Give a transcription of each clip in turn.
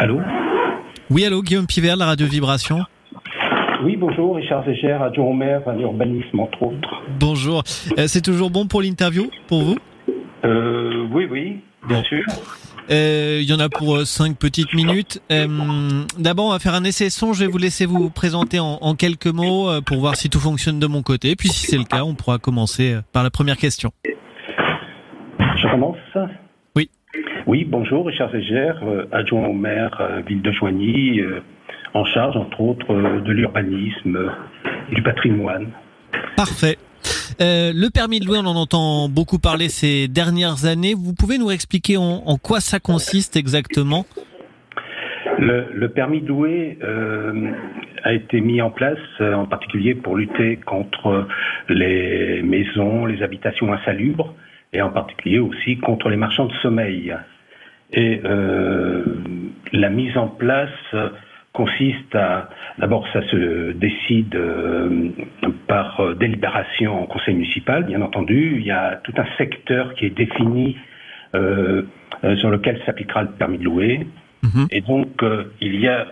Allô Oui, allô, Guillaume Pivert, la radio Vibration. Oui, bonjour, Richard Zéger, adjoint au maire à l'urbanisme, entre autres. Bonjour. Euh, c'est toujours bon pour l'interview, pour vous? Euh, Oui, oui, bien sûr. Euh, il y en a pour cinq petites minutes. D'abord, on va faire un essai son. Je vais vous laisser vous présenter en, en quelques mots pour voir si tout fonctionne de mon côté. Puis si c'est le cas, on pourra commencer par la première question. Je commence Oui. Bonjour, Richard Zéger, adjoint au maire, ville de Joigny en charge, entre autres, euh, de l'urbanisme, du patrimoine. Parfait. Euh, le permis de louer, on en entend beaucoup parler ces dernières années. Vous pouvez nous expliquer en, quoi ça consiste exactement? Le, permis de louer euh, a été mis en place en particulier pour lutter contre les maisons, les habitations insalubres et en particulier aussi contre les marchands de sommeil. Et la mise en place consiste à, d'abord ça se décide euh, par euh, délibération en conseil municipal, bien entendu, il y a tout un secteur qui est défini euh, sur lequel s'appliquera le permis de louer. Mhm. Et donc, il y a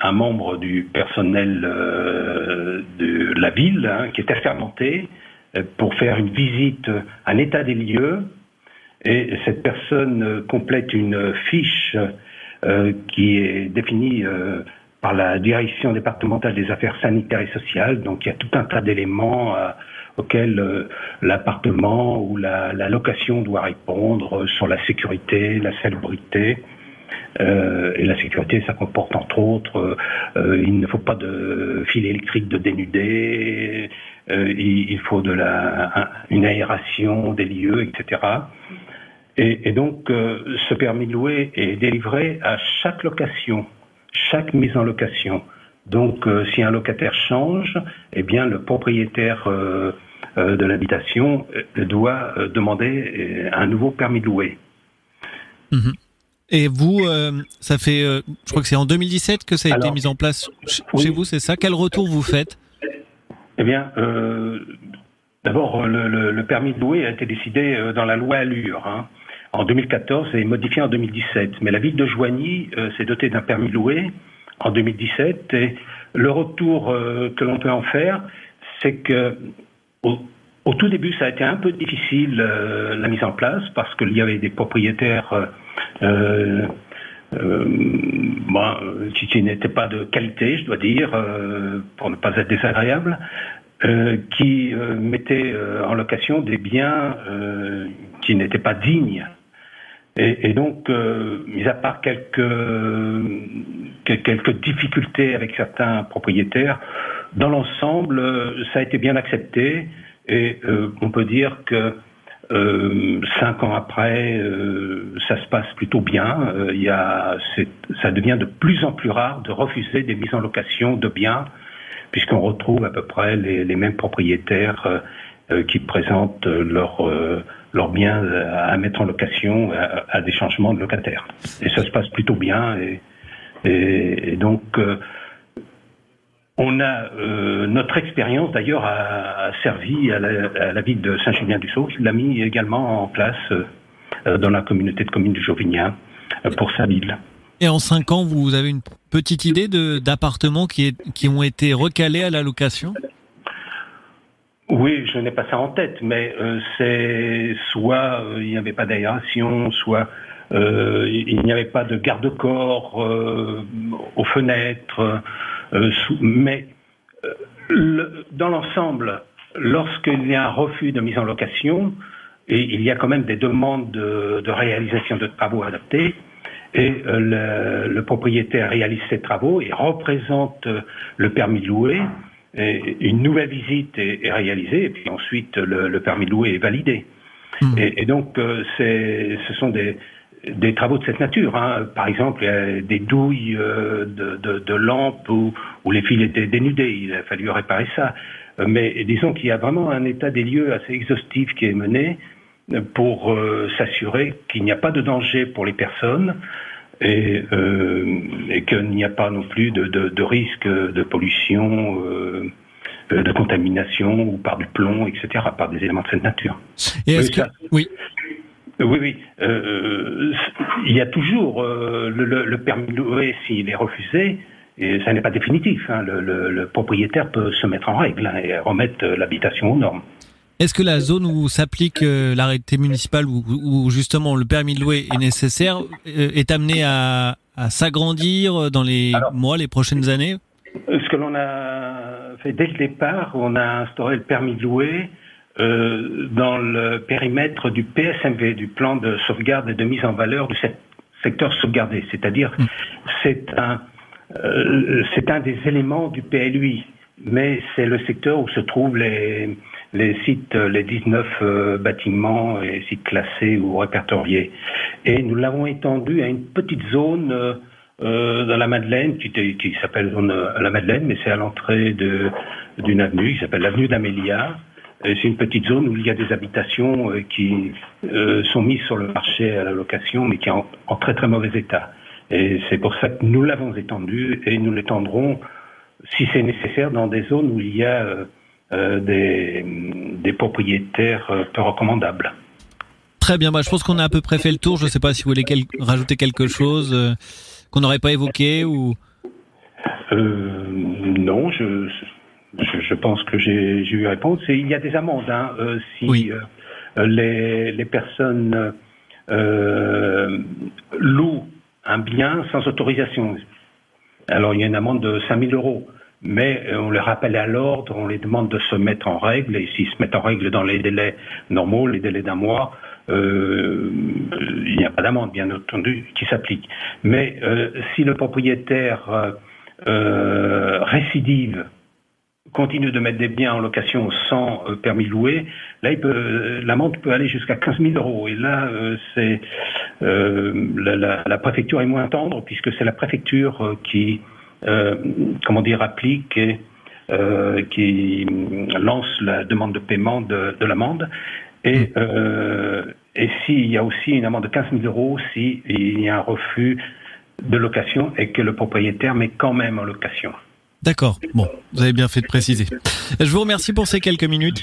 un membre du personnel de la ville hein, qui est assermenté pour faire une visite, un état des lieux, et cette personne complète une fiche euh, qui est définie euh, par la direction départementale des affaires sanitaires et sociales. Donc il y a tout un tas d'éléments euh, auxquels l'appartement ou la, location doit répondre sur la sécurité, la salubrité. et la sécurité, ça comporte entre autres, il ne faut pas de fil électrique de dénudé, il, faut de la, une aération des lieux, etc. Et, donc, euh, ce permis de louer est délivré à chaque location, chaque mise en location. Donc, euh, si un locataire change, eh bien, le propriétaire euh, de l'habitation doit demander un nouveau permis de louer. Mhm. Et vous, ça fait, je crois que c'est en 2017 que ça a été mis en place chez vous, c'est ça? Quel retour vous faites? Eh bien, d'abord, le, permis de louer a été décidé dans la loi Allure. Hein en 2014 et modifié en 2017. Mais la ville de Joigny euh, s'est dotée d'un permis loué en 2017 et le retour euh, que l'on peut en faire, c'est que au, tout début, ça a été un peu difficile euh, la mise en place parce qu'il y avait des propriétaires qui, n'étaient pas de qualité, je dois dire, pour ne pas être désagréable, qui mettaient en location des biens qui n'étaient pas dignes et, donc, euh, mis à part quelques, quelques difficultés avec certains propriétaires, dans l'ensemble, ça a été bien accepté et euh, on peut dire que euh, cinq ans après, euh, ça se passe plutôt bien. Euh, il y a, ça devient de plus en plus rare de refuser des mises en location de biens, puisqu'on retrouve à peu près les, les mêmes propriétaires qui présentent leur leurs biens à mettre en location à, des changements de locataires. Et ça se passe plutôt bien. Et, donc, euh, on a euh, notre expérience d'ailleurs a, servi à la, ville de Saint-Julien-du-Sault, l'a mis également en place euh, dans la communauté de communes du Jauvinien pour sa ville. Et en cinq ans, vous avez une petite idée d'appartements qui ont été recalés à la location? Oui, je n'ai pas ça en tête, mais euh, c'est soit euh, il n'y avait pas d'aération, soit euh, il n'y avait pas de garde-corps aux fenêtres, mais dans l'ensemble, lorsqu'il y a un refus de mise en location, et il y a quand même des demandes de, réalisation de travaux adaptés, et le, le, propriétaire réalise ses travaux et représente le permis de louer, une nouvelle visite est, réalisée et puis ensuite le, permis de louer est validé. Hmm. Et, donc euh, ce sont des, des travaux de cette nature. Hein. Par exemple, des douilles euh, de, de, lampes où, où, les fils étaient dénudés. Il a fallu réparer ça. Euh, mais disons qu'il y a vraiment un état des lieux assez exhaustif qui est mené pour s'assurer qu'il n'y a pas de danger pour les personnes, et, euh, et qu'il n'y a pas non plus de, de, de risque de pollution, euh, de contamination ou par du plomb, etc., par des éléments de cette nature. Et est-ce que... Oui. Oui, oui. Euh, il y a toujours euh, le, permis de louer s'il est refusé. Et ça n'est pas définitif. Hein. Le, propriétaire peut se mettre en règle hein, et remettre l'habitation aux normes. Est-ce que la zone où s'applique euh, l'arrêté municipal où, justement le permis de louer est nécessaire est amené à, s'agrandir dans les mois, les prochaines années? Ce que l'on a fait dès le départ, on a instauré le permis de louer euh, dans le périmètre du PSMV, du plan de sauvegarde et de mise en valeur du secteur sauvegardé. C'est-à-dire, mm. c'est un, euh, c'est un des éléments du PLUI, mais c'est le secteur où se trouvent les, les sites, les 19 euh, bâtiments et sites classés ou répertoriés. Et nous l'avons étendu à une petite zone euh, dans la Madeleine, qui, s'appelle la Madeleine, mais c'est à l'entrée d'une avenue qui s'appelle l'avenue d'Amélia c'est une petite zone où il y a des habitations euh, qui euh, sont mises sur le marché à la location, mais qui sont en, très très mauvais état. Et c'est pour ça que nous l'avons étendu et nous l'étendrons, si c'est nécessaire, dans des zones où il y a euh, des, propriétaires peu recommandables. Très bien, bah, je pense qu'on a à peu près fait le tour. Je ne sais pas si vous voulez rajouter quelque chose qu'on n'aurait pas évoqué ou. non, je, je, pense que j'ai eu réponse. Et il y a des amendes hein, euh, si euh, les, les, personnes euh, louent un bien sans autorisation. Alors il y a une amende de 5000 euros. Mais on les rappelle à l'ordre, on les demande de se mettre en règle, et s'ils se mettent en règle dans les délais normaux, les délais d'un mois, il n'y a pas d'amende, bien entendu, qui s'applique. Mais si le propriétaire récidive continue de mettre des biens en location sans euh, permis loué, là, peut, l'amende peut aller jusqu'à 15 000 euros. Et là, euh, c'est euh, la, préfecture est moins tendre puisque c'est la préfecture qui, comment dire, applique et qui lance la demande de paiement de, l'amende. Et, et s'il y a aussi une amende de 15 000 euros s'il y a un refus de location et que le propriétaire met quand même en location. D'accord. Bon, vous avez bien fait de préciser. Je vous remercie pour ces quelques minutes.